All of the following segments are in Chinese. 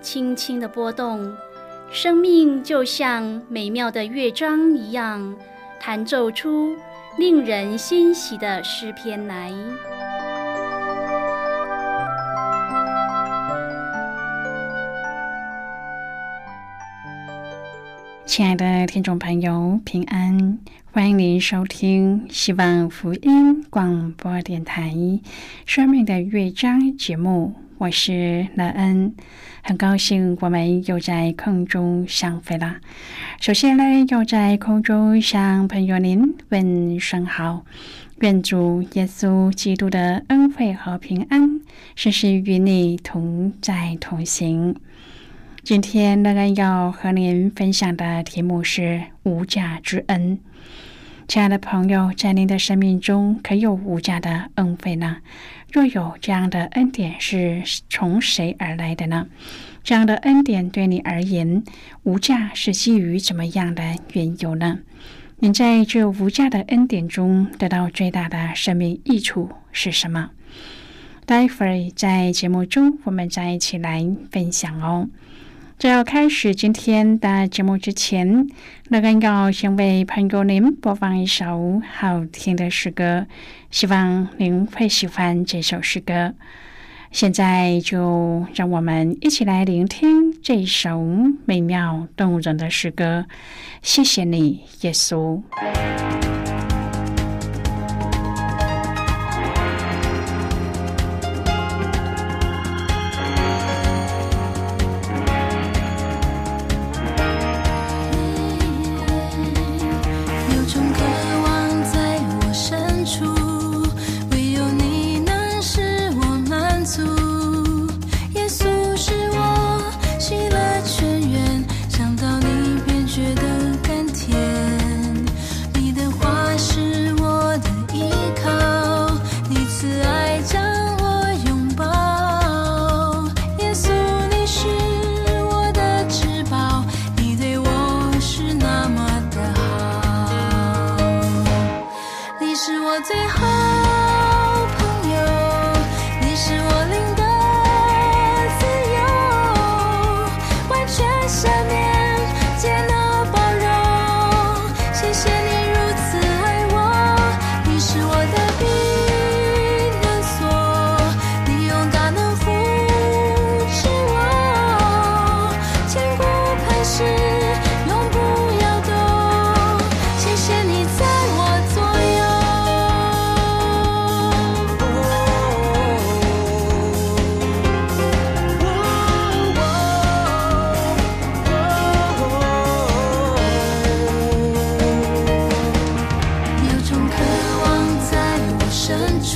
轻轻的波动，生命就像美妙的乐章一样，弹奏出令人欣喜的诗篇来。亲爱的听众朋友，平安！欢迎您收听希望福音广播电台《生命的乐章》节目，我是乐恩。很高兴我们又在空中相会了。首先呢，要在空中向朋友您问声好，愿主耶稣基督的恩惠和平安时时与你同在同行。今天乐恩要和您分享的题目是无价之恩。亲爱的朋友，在您的生命中可有无价的恩惠呢？若有这样的恩典，是从谁而来的呢？这样的恩典对你而言，无价是基于怎么样的缘由呢？你在这无价的恩典中得到最大的生命益处是什么？待会儿在节目中，我们再一起来分享哦。在要开始今天的节目之前，乐根要先为朋友您播放一首好听的诗歌，希望您会喜欢这首诗歌。现在就让我们一起来聆听这首美妙动人的诗歌。谢谢你，耶稣。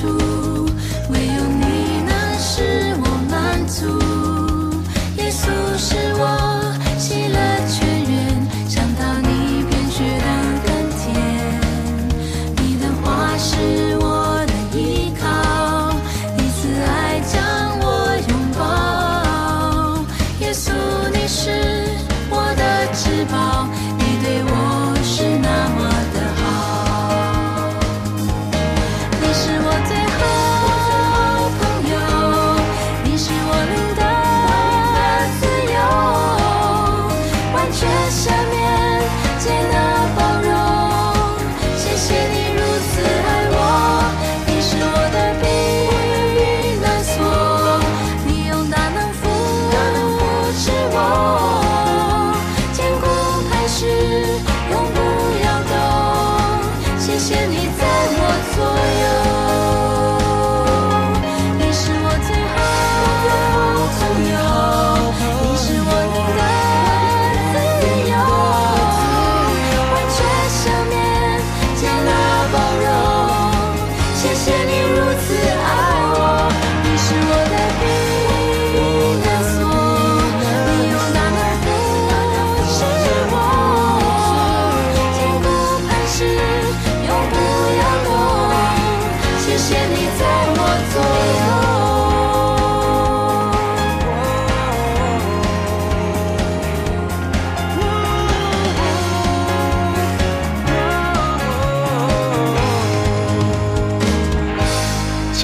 true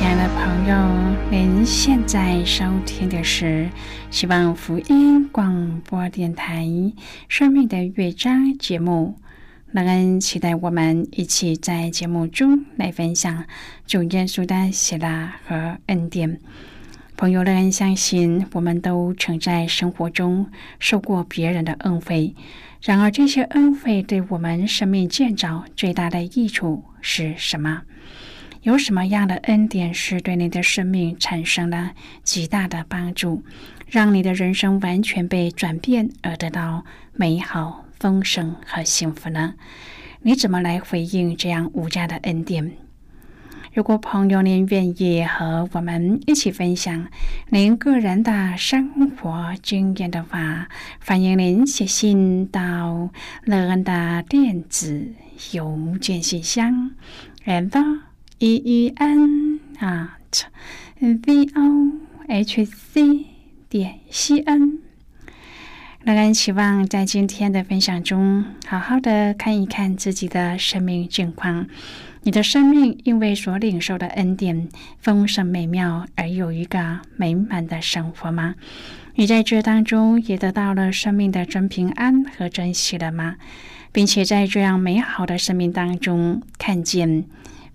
亲爱的朋友，您现在收听的是希望福音广播电台《生命的乐章》节目。乐恩期待我们一起在节目中来分享主耶稣的喜乐和恩典。朋友乐恩相信，我们都曾在生活中受过别人的恩惠。然而，这些恩惠对我们生命建造最大的益处是什么？有什么样的恩典是对你的生命产生了极大的帮助，让你的人生完全被转变而得到美好、丰盛和幸福呢？你怎么来回应这样无价的恩典？如果朋友您愿意和我们一起分享您个人的生活经验的话，欢迎您写信到乐恩的电子邮件信箱，and。E e n at v o h c 点 c n。乐恩期望在今天的分享中，好好的看一看自己的生命境况。你的生命因为所领受的恩典丰盛美妙，而有一个美满的生活吗？你在这当中也得到了生命的真平安和珍惜了吗？并且在这样美好的生命当中看见。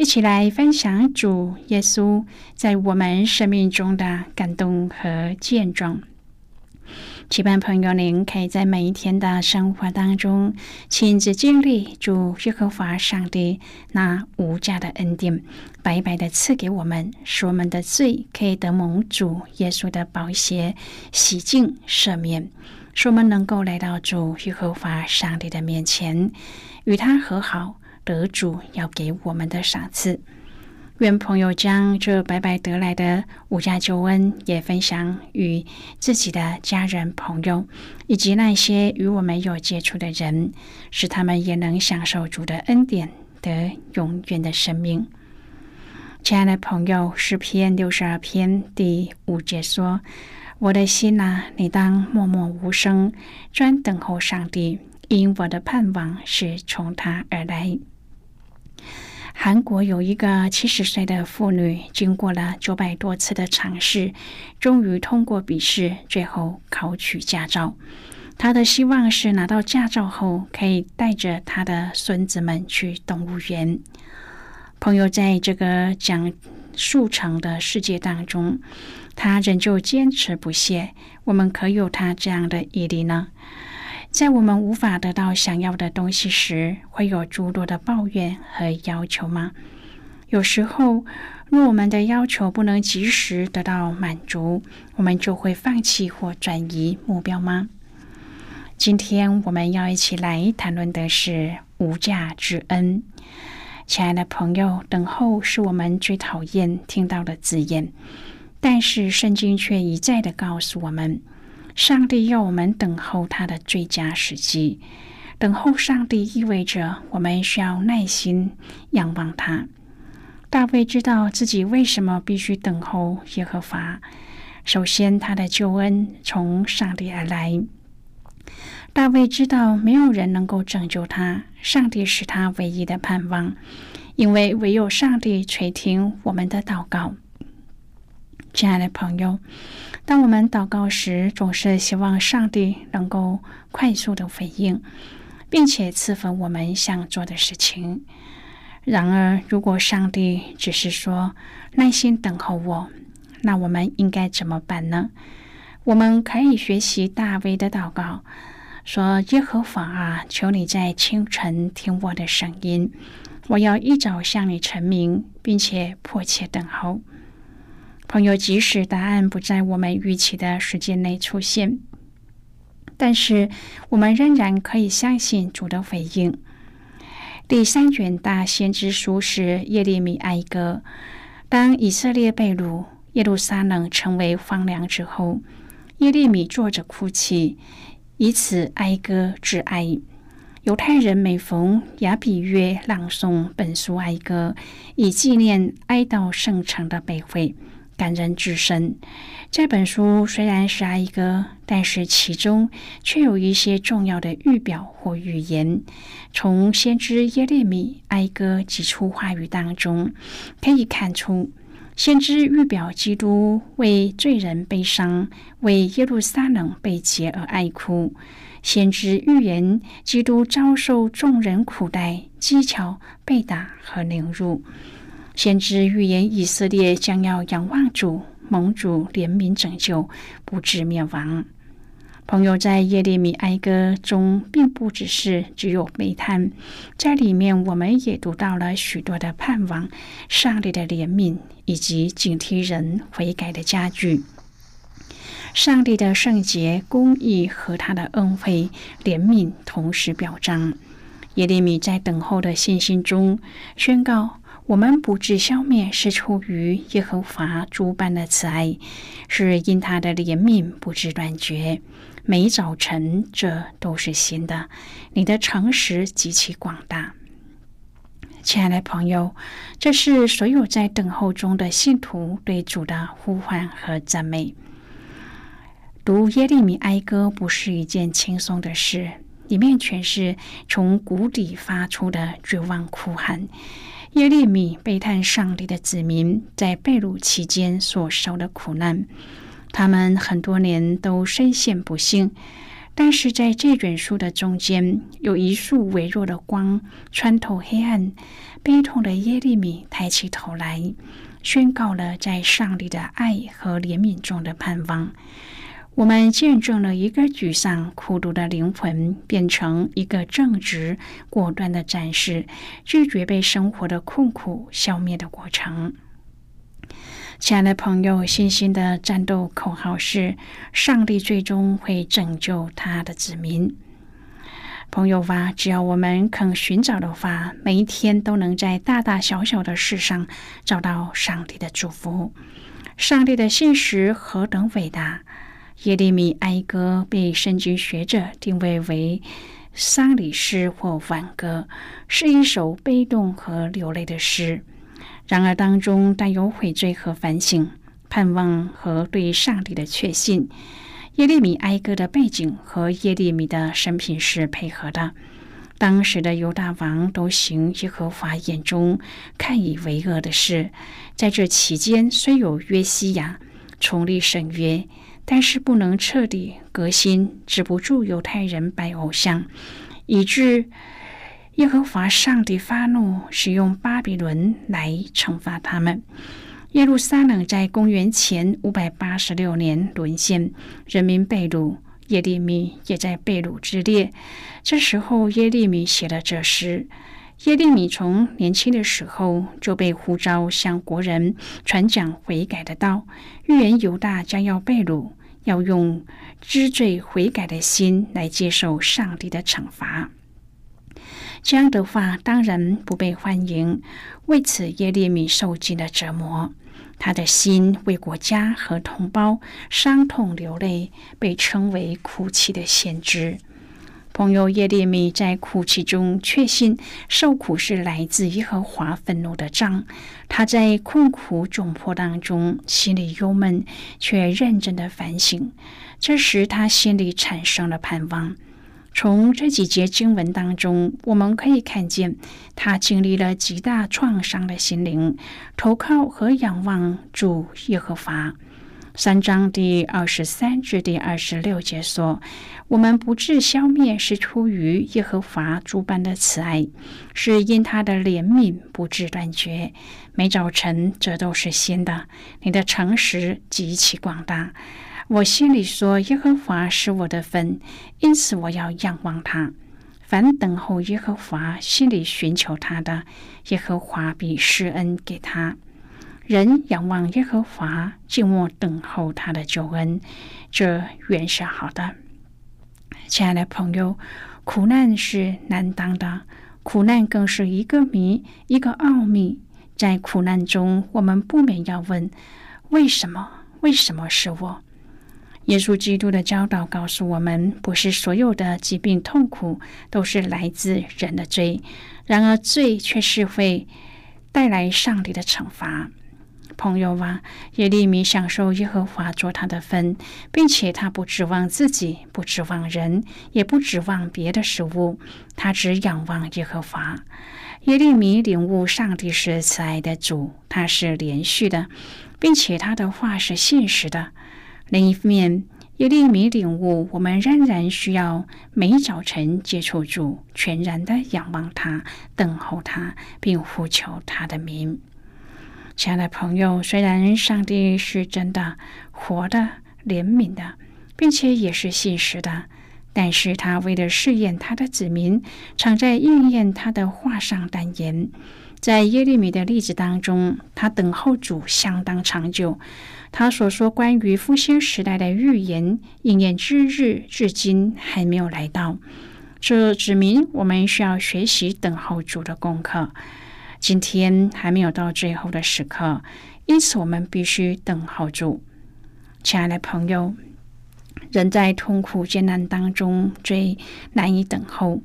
一起来分享主耶稣在我们生命中的感动和见证。期盼朋友您可以在每一天的生活当中亲自经历主耶和华上帝那无价的恩典，白白的赐给我们，使我们的罪可以得蒙主耶稣的宝血洗净赦免，使我们能够来到主耶和华上帝的面前，与他和好。得主要给我们的赏赐，愿朋友将这白白得来的无价救恩也分享与自己的家人、朋友，以及那些与我们有接触的人，使他们也能享受主的恩典，得永远的生命。亲爱的朋友，诗篇六十二篇第五节说：“我的心呐，你当默默无声，专等候上帝，因我的盼望是从他而来。”韩国有一个七十岁的妇女，经过了九百多次的尝试，终于通过笔试，最后考取驾照。她的希望是拿到驾照后，可以带着她的孙子们去动物园。朋友在这个讲述成的世界当中，他仍旧坚持不懈。我们可有他这样的毅力呢？在我们无法得到想要的东西时，会有诸多的抱怨和要求吗？有时候，若我们的要求不能及时得到满足，我们就会放弃或转移目标吗？今天我们要一起来谈论的是无价之恩。亲爱的朋友，等候是我们最讨厌听到的字眼，但是圣经却一再的告诉我们。上帝要我们等候他的最佳时机。等候上帝意味着我们需要耐心仰望他。大卫知道自己为什么必须等候耶和华。首先，他的救恩从上帝而来。大卫知道没有人能够拯救他，上帝是他唯一的盼望，因为唯有上帝垂听我们的祷告。亲爱的朋友。当我们祷告时，总是希望上帝能够快速的回应，并且赐福我们想做的事情。然而，如果上帝只是说耐心等候我，那我们应该怎么办呢？我们可以学习大卫的祷告，说：“耶和华啊，求你在清晨听我的声音，我要一早向你成名，并且迫切等候。”朋友，即使答案不在我们预期的时间内出现，但是我们仍然可以相信主的回应。第三卷大先知书是耶利米哀歌。当以色列被掳，耶路撒冷成为荒凉之后，耶利米坐着哭泣，以此哀歌致哀。犹太人每逢亚比约朗诵本书哀歌，以纪念哀悼圣城的被毁，感人至深。这本书虽然是哀歌，但是其中却有一些重要的预表或预言。从先知耶利米哀歌几处话语当中，可以看出，先知预表基督为罪人悲伤，为耶路撒冷被劫而哀哭。先知预言基督遭受众人苦待、讥诮、被打和凌辱；先知预言以色列将要仰望主、蒙主怜悯拯救，不致灭亡。朋友在耶利米哀歌中，并不只是只有悲叹，在里面我们也读到了许多的盼望、上帝的怜悯以及警惕人悔改的佳句。上帝的圣洁、公义和他的恩惠、怜悯同时表彰。耶利米在等候的信心中宣告：“我们不致消灭，是出于耶和华诸般的慈爱，是因他的怜悯不致断绝。每早晨，这都是新的。你的诚实极其广大。”亲爱的朋友，这是所有在等候中的信徒对主的呼唤和赞美。读耶利米哀歌不是一件轻松的事，里面全是从谷底发出的绝望哭喊。耶利米悲叹上帝的子民在被掳期间所受的苦难，他们很多年都深陷不幸。但是在这卷书的中间，有一束微弱的光穿透黑暗，悲痛的耶利米抬起头来，宣告了在上帝的爱和怜悯中的盼望。我们见证了一个沮丧、苦读的灵魂变成一个正直、果断的战士，拒绝被生活的困苦消灭的过程。亲爱的朋友，信心的战斗口号是：上帝最终会拯救他的子民。朋友啊，只要我们肯寻找的话，每一天都能在大大小小的事上找到上帝的祝福。上帝的信实何等伟大！耶利米哀歌被圣经学者定位为丧礼诗或挽歌，是一首悲动和流泪的诗。然而，当中带有悔罪和反省、盼望和对上帝的确信。耶利米哀歌的背景和耶利米的生平是配合的。当时的犹大王都行耶和华眼中看以为恶的事。在这期间，虽有约西亚重立圣约。但是不能彻底革新，止不住犹太人拜偶像，以致耶和华上帝发怒，使用巴比伦来惩罚他们。耶路撒冷在公元前五百八十六年沦陷，人民被掳，耶利米也在被掳之列。这时候，耶利米写了这诗。耶利米从年轻的时候就被呼召向国人传讲悔改的道，预言犹大将要被掳。要用知罪悔改的心来接受上帝的惩罚，这样的话当然不被欢迎。为此，耶利米受尽了折磨，他的心为国家和同胞伤痛流泪，被称为哭泣的先知。朋友耶利米在哭泣中确信受苦是来自耶和华愤怒的杖。他在困苦窘迫当中，心里忧闷，却认真的反省。这时他心里产生了盼望。从这几节经文当中，我们可以看见他经历了极大创伤的心灵，投靠和仰望主耶和华。三章第二十三至第二十六节说：“我们不致消灭，是出于耶和华诸般的慈爱，是因他的怜悯不致断绝。每早晨，这都是新的。你的诚实极其广大。我心里说：耶和华是我的分，因此我要仰望他。凡等候耶和华、心里寻求他的，耶和华必施恩给他。”人仰望耶和华，静默等候他的救恩，这原是好的。亲爱的朋友，苦难是难当的，苦难更是一个谜，一个奥秘。在苦难中，我们不免要问：为什么？为什么是我？耶稣基督的教导告诉我们，不是所有的疾病痛苦都是来自人的罪，然而罪却是会带来上帝的惩罚。朋友啊，耶利米享受耶和华做他的分，并且他不指望自己，不指望人，也不指望别的事物，他只仰望耶和华。耶利米领悟上帝是慈爱的主，他是连续的，并且他的话是现实的。另一方面，耶利米领悟，我们仍然需要每早晨接触主，全然的仰望他，等候他，并呼求他的名。亲爱的朋友，虽然上帝是真的、活的、怜悯的，并且也是现实的，但是他为了试验他的子民，常在应验他的话上单言。在耶利米的例子当中，他等候主相当长久。他所说关于复兴时代的预言应验之日，至今还没有来到。这指明我们需要学习等候主的功课。今天还没有到最后的时刻，因此我们必须等候主。亲爱的朋友，人在痛苦艰难当中最难以等候。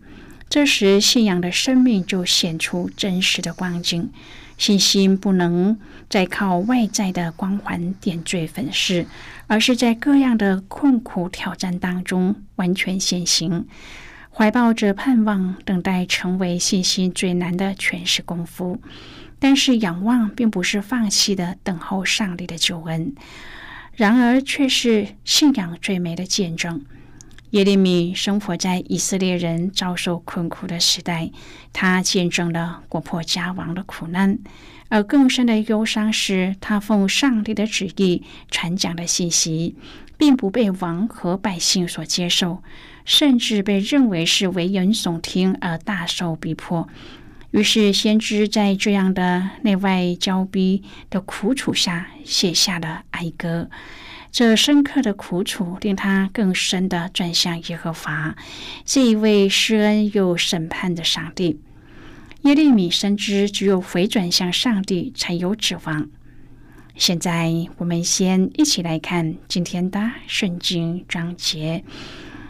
这时，信仰的生命就显出真实的光景。信心不能再靠外在的光环点缀粉饰，而是在各样的困苦挑战当中完全显形。怀抱着盼望，等待成为信心最难的诠释功夫。但是，仰望并不是放弃的等候上帝的救恩，然而却是信仰最美的见证。耶利米生活在以色列人遭受困苦的时代，他见证了国破家亡的苦难，而更深的忧伤是他奉上帝的旨意传讲的信息，并不被王和百姓所接受，甚至被认为是危言耸听而大受逼迫。于是，先知在这样的内外交逼的苦楚下，写下了哀歌。这深刻的苦楚令他更深的转向耶和华，这一位施恩又审判的上帝。耶利米深知，只有回转向上帝，才有指望。现在，我们先一起来看今天的圣经章节。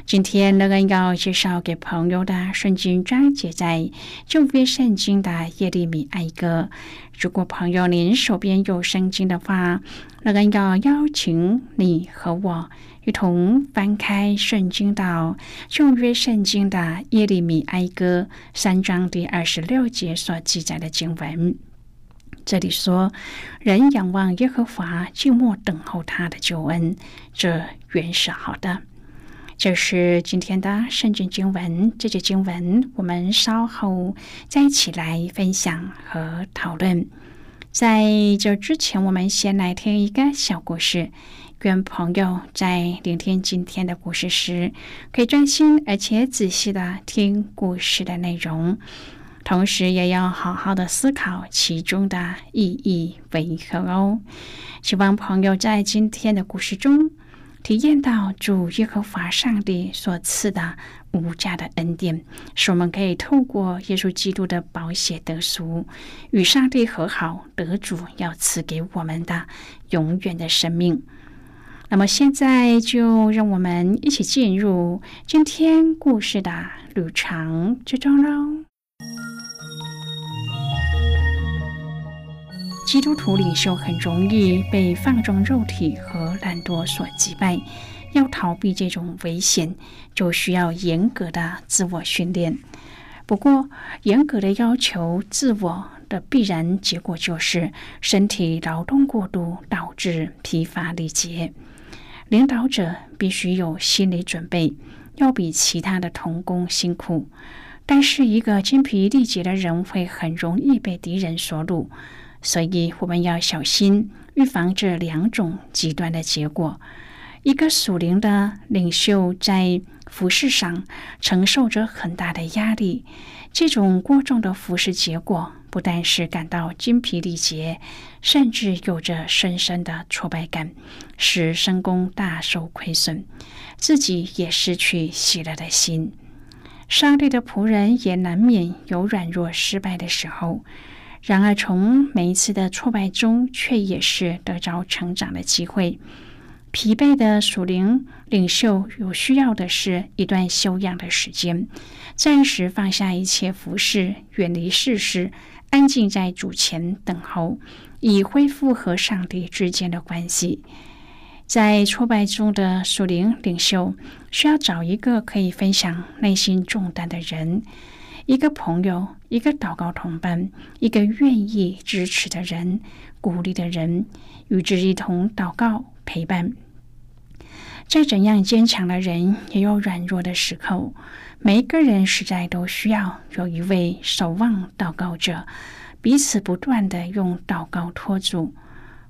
今天，乐恩要介绍给朋友的圣经章节在旧约圣经的耶利米哀歌。如果朋友您手边有圣经的话，乐恩要邀请你和我一同翻开圣经到旧约圣经的耶利米哀歌三章第二十六节所记载的经文。这里说：“人仰望耶和华，静默等候他的救恩，这原是好的。”这是今天的圣经经文，这节经文我们稍后再一起来分享和讨论。在这之前，我们先来听一个小故事。愿朋友在聆听今天的故事时，可以专心而且仔细的听故事的内容，同时也要好好的思考其中的意义为何哦。希望朋友在今天的故事中。体验到主耶和华上帝所赐的无价的恩典，使我们可以透过耶稣基督的宝血得赎，与上帝和好，得主要赐给我们的永远的生命。那么现在就让我们一起进入今天故事的旅程之中喽。基督徒领袖很容易被放纵肉体和懒惰所击败。要逃避这种危险，就需要严格的自我训练。不过，严格的要求自我的必然结果就是身体劳动过度，导致疲乏力竭。领导者必须有心理准备，要比其他的童工辛苦。但是，一个精疲力竭的人会很容易被敌人所掳。所以我们要小心预防这两种极端的结果。一个属灵的领袖在服饰上承受着很大的压力，这种过重的服饰结果不但是感到精疲力竭，甚至有着深深的挫败感，使身功大受亏损，自己也失去喜乐的心。上帝的仆人也难免有软弱失败的时候。然而，从每一次的挫败中，却也是得着成长的机会。疲惫的属灵领袖有需要的是一段休养的时间，暂时放下一切服饰，远离世事，安静在主前等候，以恢复和上帝之间的关系。在挫败中的属灵领袖需要找一个可以分享内心重担的人，一个朋友，一个祷告同伴，一个愿意支持的人、鼓励的人，与之一同祷告陪伴。再怎样坚强的人，也有软弱的时候。每一个人实在都需要有一位守望祷告者，彼此不断的用祷告托住。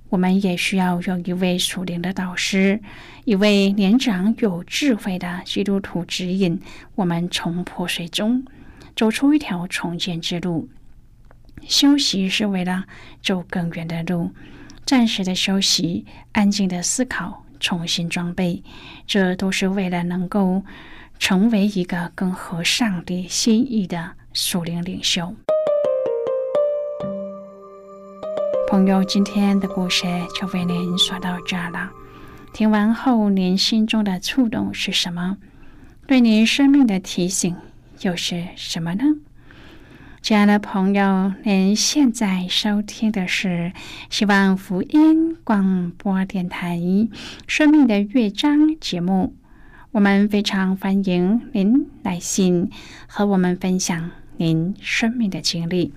我们也需要有一位属灵的导师，一位年长有智慧的基督徒指引我们从破碎中走出一条重建之路。休息是为了走更远的路，暂时的休息，安静的思考，重新装备，这都是为了能够成为一个更合上帝心意的属灵领袖。朋友，今天的故事就为您说到这了。听完后，您心中的触动是什么？对您生命的提醒又是什么呢？亲爱的朋友，您现在收听的是希望福音广播电台《生命的乐章》节目。我们非常欢迎您来信和我们分享您生命的经历。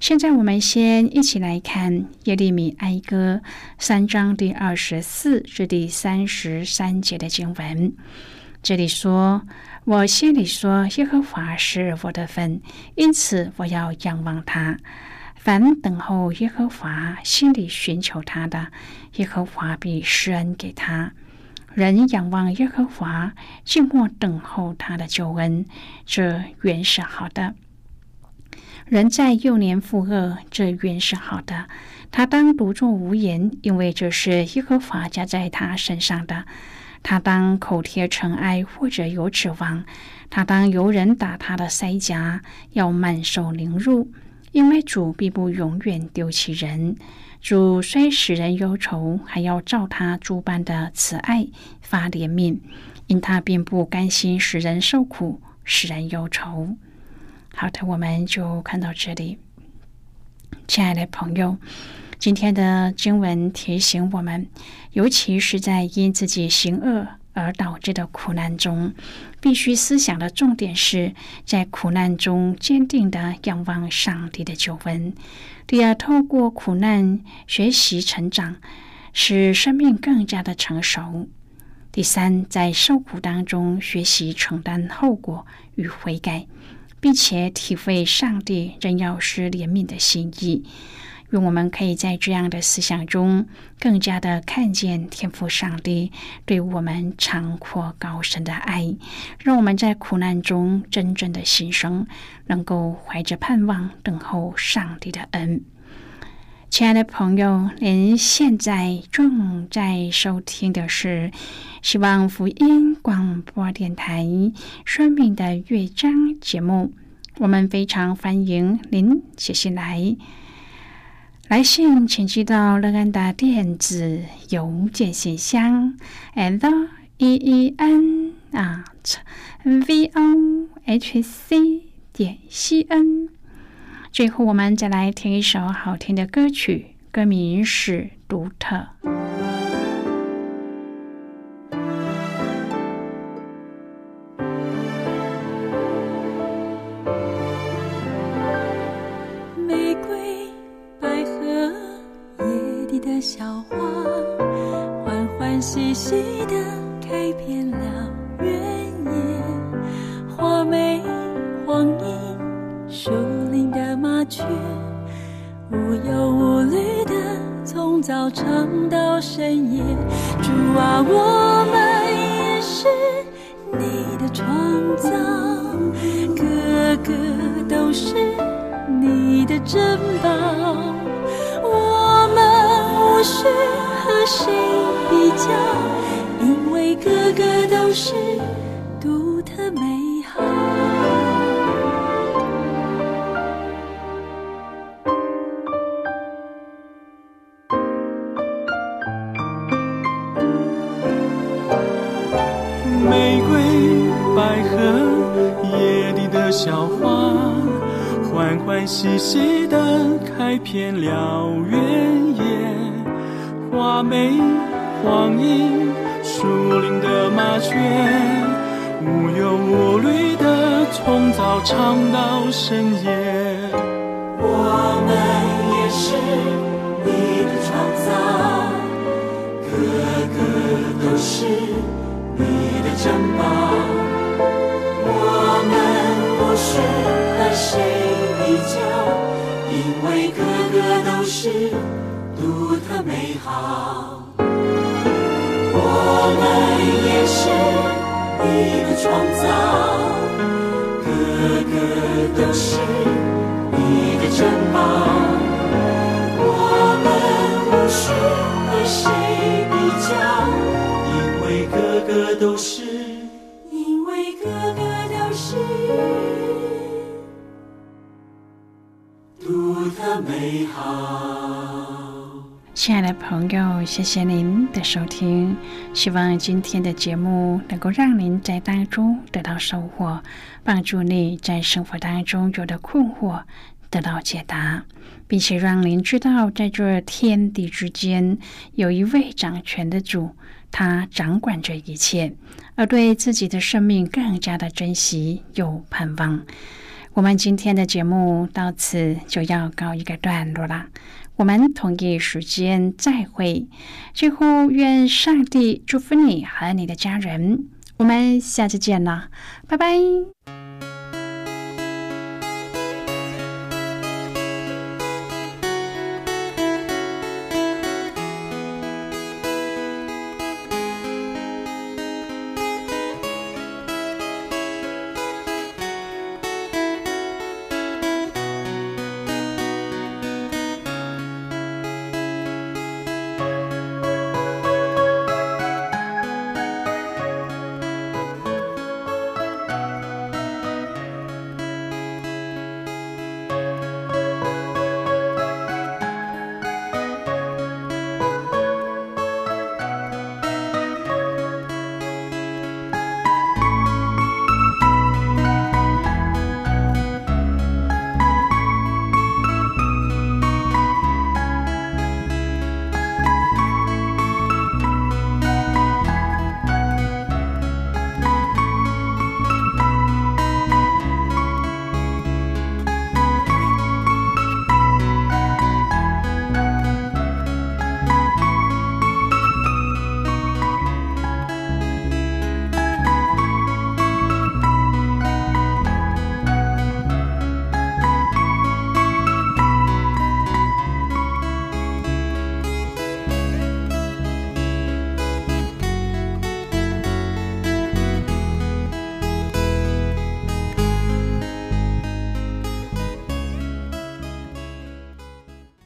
现在我们先一起来看耶利米哀歌三章第二十四至第三十三节的经文。这里说：“我心里说，耶和华是我的份，因此我要仰望他。凡等候耶和华、心里寻求他的，耶和华必施恩给他。人仰望耶和华，静默等候他的救恩，这原是好的。”人在幼年负恶，这原是好的。他当独坐无言，因为这是耶和华加在他身上的。他当口贴尘埃，或者有指望。他当有人打他的腮颊，要满受凌辱，因为主必不永远丢弃人。主虽使人忧愁，还要照他诸般的慈爱发怜悯，因他并不甘心使人受苦，使人忧愁。好的，我们就看到这里。亲爱的朋友，今天的经文提醒我们，尤其是在因自己行恶而导致的苦难中，必须思想的重点是在苦难中坚定的仰望上帝的救恩。第二，透过苦难学习成长，使生命更加的成熟。第三，在受苦当中学习承担后果与悔改。并且体会上帝仍要施怜悯的心意，愿我们可以在这样的思想中，更加的看见天赋上帝对我们长阔高深的爱，让我们在苦难中真正的新生，能够怀着盼望等候上帝的恩。亲爱的朋友，您现在正在收听的是希望福音广播电台《生命的乐章》节目。我们非常欢迎您写信来，来信请寄到乐安达电子邮件信箱，l e e n at v o h c 点 c n。最后，我们再来听一首好听的歌曲，歌名是《独特》。细细的开遍了原野，花美黄莺，树林的麻雀，无忧无虑的从早唱到深夜。我们也是你的创造，个个都是是独特美好。我们也是你的创造，个个都是你的珍宝。我们不需和谁比较，因为个个都是，亲爱的朋友，谢谢您的收听。希望今天的节目能够让您在当中得到收获，帮助你在生活当中有的困惑得到解答，并且让您知道，在这天地之间有一位掌权的主，他掌管着一切，而对自己的生命更加的珍惜有盼望。我们今天的节目到此就要告一个段落了。我们同一时间再会。最后，愿上帝祝福你和你的家人。我们下次见了，拜拜。